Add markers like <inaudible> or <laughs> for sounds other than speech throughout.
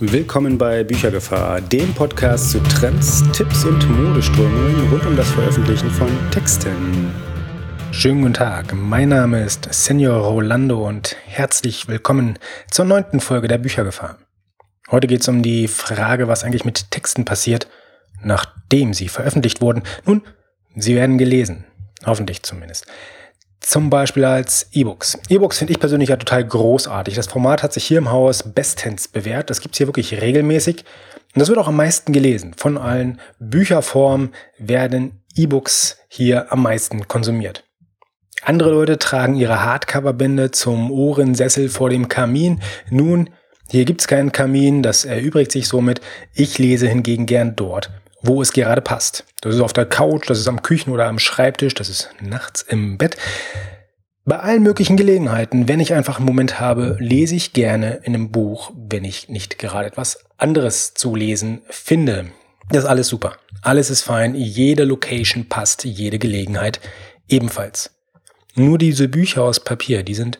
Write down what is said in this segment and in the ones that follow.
Willkommen bei Büchergefahr, dem Podcast zu Trends, Tipps und Modeströmungen rund um das Veröffentlichen von Texten. Schönen guten Tag, mein Name ist Senior Rolando und herzlich willkommen zur neunten Folge der Büchergefahr. Heute geht es um die Frage, was eigentlich mit Texten passiert, nachdem sie veröffentlicht wurden. Nun, sie werden gelesen, hoffentlich zumindest. Zum Beispiel als E-Books. E-Books finde ich persönlich ja total großartig. Das Format hat sich hier im Haus bestens bewährt. Das gibt es hier wirklich regelmäßig. Und das wird auch am meisten gelesen. Von allen Bücherformen werden E-Books hier am meisten konsumiert. Andere Leute tragen ihre Hardcover-Bände zum Ohrensessel vor dem Kamin. Nun, hier gibt's keinen Kamin, das erübrigt sich somit. Ich lese hingegen gern dort, wo es gerade passt. Das ist auf der Couch, das ist am Küchen- oder am Schreibtisch, das ist nachts im Bett. Bei allen möglichen Gelegenheiten, wenn ich einfach einen Moment habe, lese ich gerne in einem Buch, wenn ich nicht gerade etwas anderes zu lesen finde. Das ist alles super. Alles ist fein. Jede Location passt, jede Gelegenheit ebenfalls. Nur diese Bücher aus Papier, die sind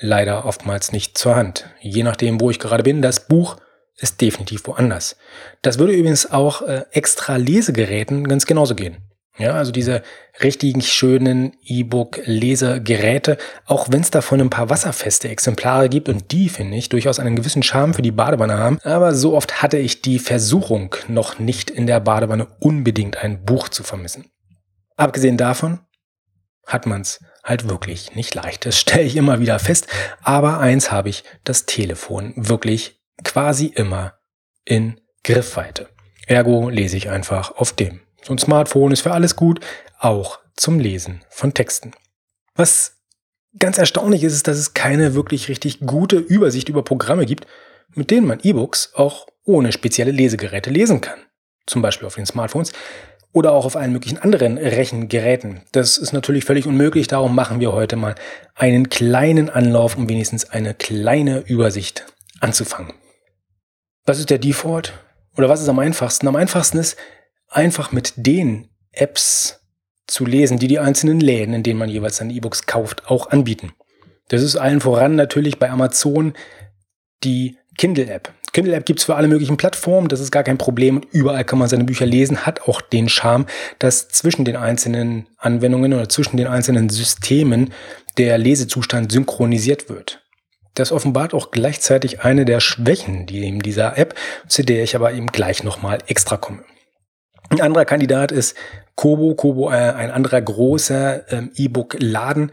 leider oftmals nicht zur Hand. Je nachdem, wo ich gerade bin, das Buch ist definitiv woanders. Das würde übrigens auch äh, extra Lesegeräten ganz genauso gehen. Ja, also diese richtigen schönen E-Book-Lesegeräte, auch wenn es davon ein paar wasserfeste Exemplare gibt und die, finde ich, durchaus einen gewissen Charme für die Badewanne haben. Aber so oft hatte ich die Versuchung, noch nicht in der Badewanne unbedingt ein Buch zu vermissen. Abgesehen davon hat man's halt wirklich nicht leicht. Das stelle ich immer wieder fest. Aber eins habe ich, das Telefon wirklich quasi immer in Griffweite. Ergo lese ich einfach auf dem. So ein Smartphone ist für alles gut, auch zum Lesen von Texten. Was ganz erstaunlich ist, ist, dass es keine wirklich richtig gute Übersicht über Programme gibt, mit denen man E-Books auch ohne spezielle Lesegeräte lesen kann. Zum Beispiel auf den Smartphones oder auch auf allen möglichen anderen Rechengeräten. Das ist natürlich völlig unmöglich, darum machen wir heute mal einen kleinen Anlauf, um wenigstens eine kleine Übersicht anzufangen. Was ist der Default? Oder was ist am einfachsten? Am einfachsten ist, einfach mit den Apps zu lesen, die die einzelnen Läden, in denen man jeweils seine E-Books kauft, auch anbieten. Das ist allen voran natürlich bei Amazon die Kindle-App. Kindle-App gibt's für alle möglichen Plattformen, das ist gar kein Problem. Überall kann man seine Bücher lesen, hat auch den Charme, dass zwischen den einzelnen Anwendungen oder zwischen den einzelnen Systemen der Lesezustand synchronisiert wird. Das offenbart auch gleichzeitig eine der Schwächen die in dieser App, zu der ich aber eben gleich nochmal extra komme. Ein anderer Kandidat ist Kobo. Kobo, äh, ein anderer großer ähm, E-Book-Laden,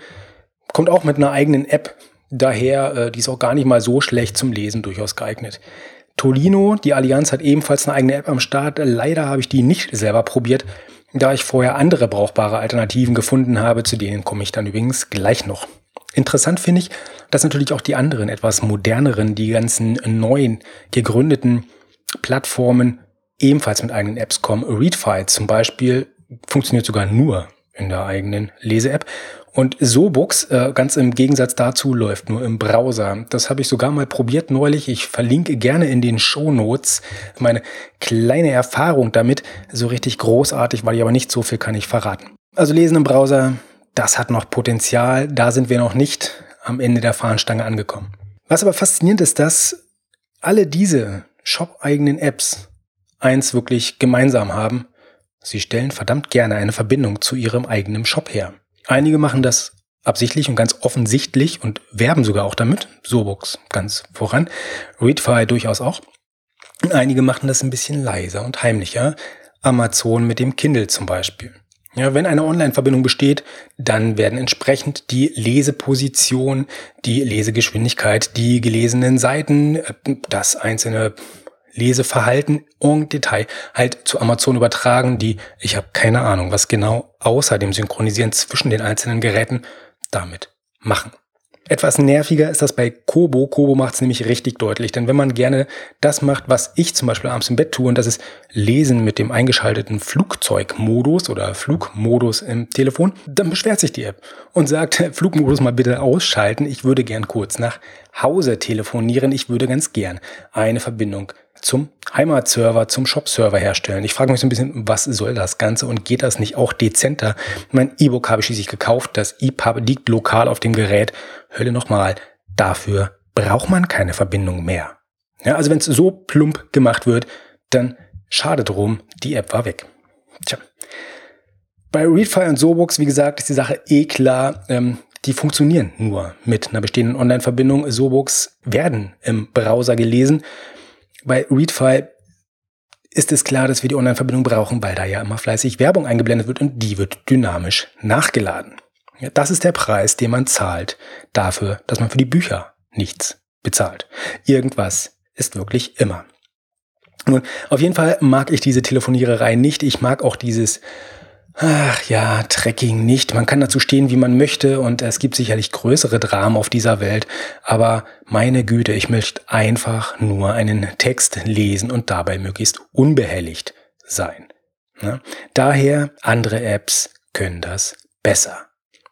kommt auch mit einer eigenen App. Daher, äh, die ist auch gar nicht mal so schlecht zum Lesen durchaus geeignet. Tolino, die Allianz hat ebenfalls eine eigene App am Start. Leider habe ich die nicht selber probiert, da ich vorher andere brauchbare Alternativen gefunden habe, zu denen komme ich dann übrigens gleich noch. Interessant finde ich, dass natürlich auch die anderen, etwas moderneren, die ganzen neuen gegründeten Plattformen ebenfalls mit eigenen Apps kommen. Readfy zum Beispiel funktioniert sogar nur in der eigenen Lese-App. Und SoBooks, äh, ganz im Gegensatz dazu, läuft nur im Browser. Das habe ich sogar mal probiert neulich. Ich verlinke gerne in den Show Notes meine kleine Erfahrung damit. So richtig großartig, weil ich aber nicht so viel kann ich verraten. Also lesen im Browser das hat noch Potenzial, da sind wir noch nicht am Ende der Fahnenstange angekommen. Was aber faszinierend ist, dass alle diese shop-eigenen Apps eins wirklich gemeinsam haben. Sie stellen verdammt gerne eine Verbindung zu ihrem eigenen Shop her. Einige machen das absichtlich und ganz offensichtlich und werben sogar auch damit. Sobooks ganz voran. Readfy durchaus auch. einige machen das ein bisschen leiser und heimlicher. Amazon mit dem Kindle zum Beispiel. Ja, wenn eine Online-Verbindung besteht, dann werden entsprechend die Leseposition, die Lesegeschwindigkeit, die gelesenen Seiten, äh, das einzelne Leseverhalten en Detail halt zu Amazon übertragen, die, ich habe keine Ahnung, was genau außer dem Synchronisieren zwischen den einzelnen Geräten damit machen. Etwas nerviger ist das bei Kobo. Kobo macht es nämlich richtig deutlich, denn wenn man gerne das macht, was ich zum Beispiel abends im Bett tue, und das ist Lesen mit dem eingeschalteten Flugzeugmodus oder Flugmodus im Telefon, dann beschwert sich die App und sagt, <laughs> Flugmodus mal bitte ausschalten. Ich würde gern kurz nach Hause telefonieren. Ich würde ganz gern eine Verbindung zum Heimatserver, zum Shop-Server herstellen. Ich frage mich so ein bisschen, was soll das Ganze und geht das nicht auch dezenter? Mein E-Book habe ich schließlich gekauft. Das EPUB liegt lokal auf dem Gerät. Hölle nochmal. Dafür braucht man keine Verbindung mehr. Ja, also wenn es so plump gemacht wird, dann schade drum, die App war weg. Tja. Bei Readfile und Sobooks, wie gesagt, ist die Sache eh klar. Ähm, die funktionieren nur mit einer bestehenden Online-Verbindung. Sobooks werden im Browser gelesen. Bei Readfile ist es klar, dass wir die Online-Verbindung brauchen, weil da ja immer fleißig Werbung eingeblendet wird und die wird dynamisch nachgeladen. Ja, das ist der Preis, den man zahlt dafür, dass man für die Bücher nichts bezahlt. Irgendwas ist wirklich immer. Nun, auf jeden Fall mag ich diese Telefoniererei nicht. Ich mag auch dieses Ach ja, Trekking nicht. Man kann dazu stehen, wie man möchte und es gibt sicherlich größere Dramen auf dieser Welt, aber meine Güte, ich möchte einfach nur einen Text lesen und dabei möglichst unbehelligt sein. Ne? Daher, andere Apps können das besser.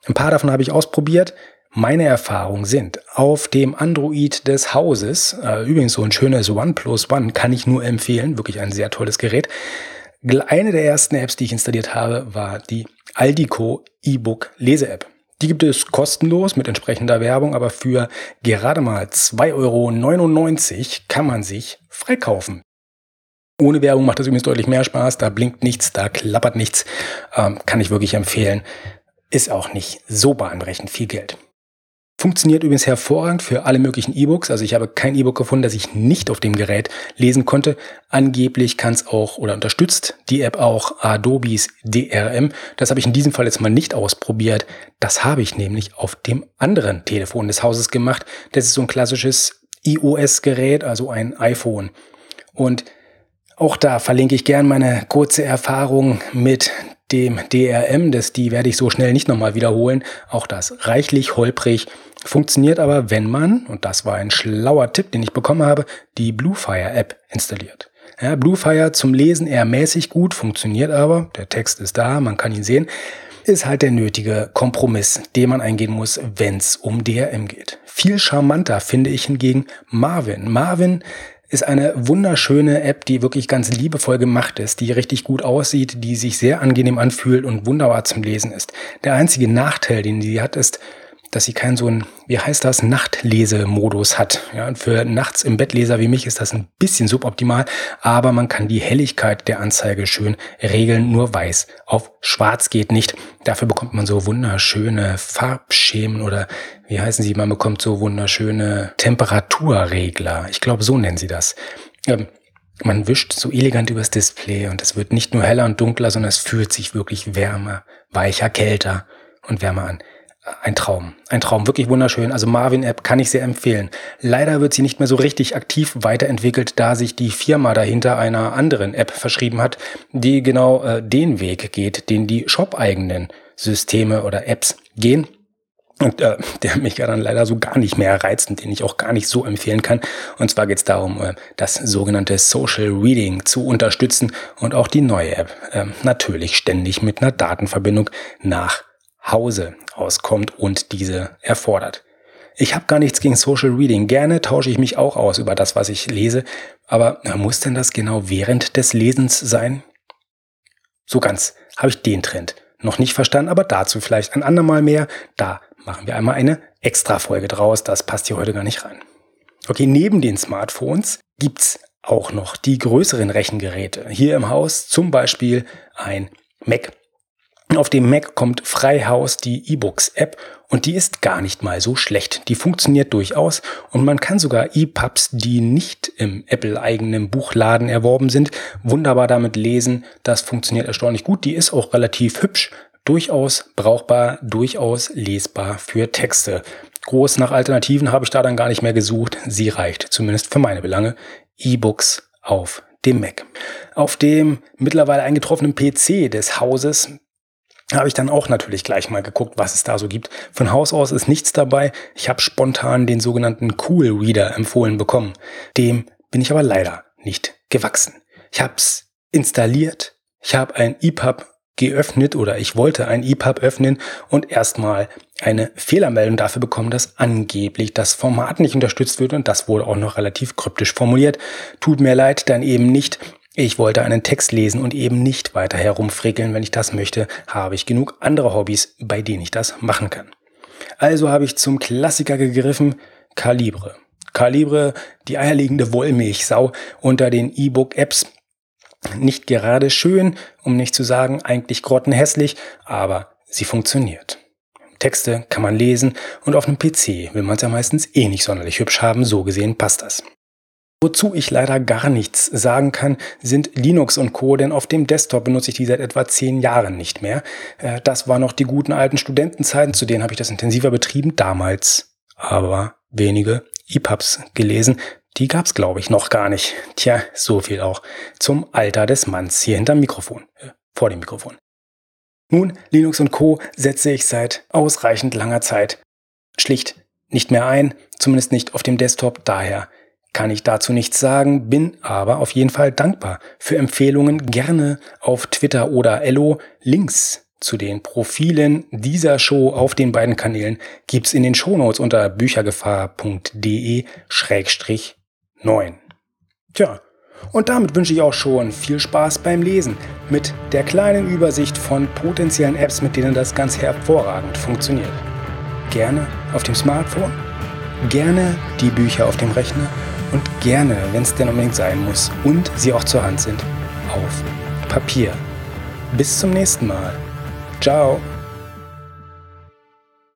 Ein paar davon habe ich ausprobiert. Meine Erfahrungen sind auf dem Android des Hauses, äh, übrigens so ein schönes OnePlus One, kann ich nur empfehlen, wirklich ein sehr tolles Gerät. Eine der ersten Apps, die ich installiert habe, war die Aldico E-Book Lese-App. Die gibt es kostenlos mit entsprechender Werbung, aber für gerade mal 2,99 Euro kann man sich freikaufen. Ohne Werbung macht das übrigens deutlich mehr Spaß. Da blinkt nichts, da klappert nichts. Ähm, kann ich wirklich empfehlen. Ist auch nicht so bahnbrechend viel Geld. Funktioniert übrigens hervorragend für alle möglichen E-Books. Also ich habe kein E-Book gefunden, das ich nicht auf dem Gerät lesen konnte. Angeblich kann es auch oder unterstützt die App auch Adobes DRM. Das habe ich in diesem Fall jetzt mal nicht ausprobiert. Das habe ich nämlich auf dem anderen Telefon des Hauses gemacht. Das ist so ein klassisches iOS-Gerät, also ein iPhone. Und auch da verlinke ich gern meine kurze Erfahrung mit dem DRM. Das, die werde ich so schnell nicht nochmal wiederholen. Auch das reichlich holprig Funktioniert aber, wenn man, und das war ein schlauer Tipp, den ich bekommen habe, die Bluefire App installiert. Ja, Bluefire zum Lesen eher mäßig gut, funktioniert aber, der Text ist da, man kann ihn sehen, ist halt der nötige Kompromiss, den man eingehen muss, wenn es um DRM geht. Viel charmanter finde ich hingegen Marvin. Marvin ist eine wunderschöne App, die wirklich ganz liebevoll gemacht ist, die richtig gut aussieht, die sich sehr angenehm anfühlt und wunderbar zum Lesen ist. Der einzige Nachteil, den sie hat, ist, dass sie keinen so einen, wie heißt das, Nachtlesemodus hat. Ja, für nachts im Bettleser wie mich ist das ein bisschen suboptimal, aber man kann die Helligkeit der Anzeige schön regeln. Nur weiß auf schwarz geht nicht. Dafür bekommt man so wunderschöne Farbschemen oder wie heißen sie? Man bekommt so wunderschöne Temperaturregler. Ich glaube, so nennen sie das. Ähm, man wischt so elegant übers Display und es wird nicht nur heller und dunkler, sondern es fühlt sich wirklich wärmer, weicher, kälter und wärmer an ein Traum. Ein Traum, wirklich wunderschön. Also Marvin App kann ich sehr empfehlen. Leider wird sie nicht mehr so richtig aktiv weiterentwickelt, da sich die Firma dahinter einer anderen App verschrieben hat, die genau äh, den Weg geht, den die shop-eigenen Systeme oder Apps gehen. Und äh, der mich ja dann leider so gar nicht mehr reizt und den ich auch gar nicht so empfehlen kann. Und zwar geht es darum, äh, das sogenannte Social Reading zu unterstützen und auch die neue App äh, natürlich ständig mit einer Datenverbindung nach Hause auskommt und diese erfordert. Ich habe gar nichts gegen Social Reading. Gerne tausche ich mich auch aus über das, was ich lese. Aber muss denn das genau während des Lesens sein? So ganz habe ich den Trend noch nicht verstanden, aber dazu vielleicht ein andermal mehr. Da machen wir einmal eine Extra-Folge draus. Das passt hier heute gar nicht rein. Okay, neben den Smartphones gibt's auch noch die größeren Rechengeräte. Hier im Haus zum Beispiel ein Mac. Auf dem Mac kommt Freihaus die E-Books-App und die ist gar nicht mal so schlecht. Die funktioniert durchaus und man kann sogar E-Pubs, die nicht im Apple-eigenen Buchladen erworben sind, wunderbar damit lesen. Das funktioniert erstaunlich gut. Die ist auch relativ hübsch, durchaus brauchbar, durchaus lesbar für Texte. Groß nach Alternativen habe ich da dann gar nicht mehr gesucht. Sie reicht, zumindest für meine Belange. E-Books auf dem Mac. Auf dem mittlerweile eingetroffenen PC des Hauses habe ich dann auch natürlich gleich mal geguckt, was es da so gibt. Von Haus aus ist nichts dabei. Ich habe spontan den sogenannten Cool Reader empfohlen bekommen. Dem bin ich aber leider nicht gewachsen. Ich habe es installiert, ich habe ein EPUB geöffnet oder ich wollte ein EPUB öffnen und erstmal eine Fehlermeldung dafür bekommen, dass angeblich das Format nicht unterstützt wird und das wurde auch noch relativ kryptisch formuliert. Tut mir leid, dann eben nicht. Ich wollte einen Text lesen und eben nicht weiter herumfrickeln. Wenn ich das möchte, habe ich genug andere Hobbys, bei denen ich das machen kann. Also habe ich zum Klassiker gegriffen, Calibre. Calibre, die eierlegende Wollmilchsau unter den E-Book-Apps. Nicht gerade schön, um nicht zu sagen eigentlich grottenhässlich, aber sie funktioniert. Texte kann man lesen und auf einem PC will man es ja meistens eh nicht sonderlich hübsch haben, so gesehen passt das. Wozu ich leider gar nichts sagen kann, sind Linux und Co., denn auf dem Desktop benutze ich die seit etwa zehn Jahren nicht mehr. Äh, das waren noch die guten alten Studentenzeiten, zu denen habe ich das intensiver betrieben, damals aber wenige EPUBs gelesen. Die gab's, glaube ich, noch gar nicht. Tja, so viel auch zum Alter des Manns hier hinterm Mikrofon, äh, vor dem Mikrofon. Nun, Linux und Co. setze ich seit ausreichend langer Zeit schlicht nicht mehr ein, zumindest nicht auf dem Desktop, daher kann ich dazu nichts sagen, bin aber auf jeden Fall dankbar für Empfehlungen gerne auf Twitter oder Ello. Links zu den Profilen dieser Show auf den beiden Kanälen gibt's in den Shownotes unter büchergefahr.de-9. Tja, und damit wünsche ich auch schon viel Spaß beim Lesen mit der kleinen Übersicht von potenziellen Apps, mit denen das ganz hervorragend funktioniert. Gerne auf dem Smartphone, gerne die Bücher auf dem Rechner und gerne, wenn es denn unbedingt sein muss und sie auch zur Hand sind, auf Papier. Bis zum nächsten Mal. Ciao.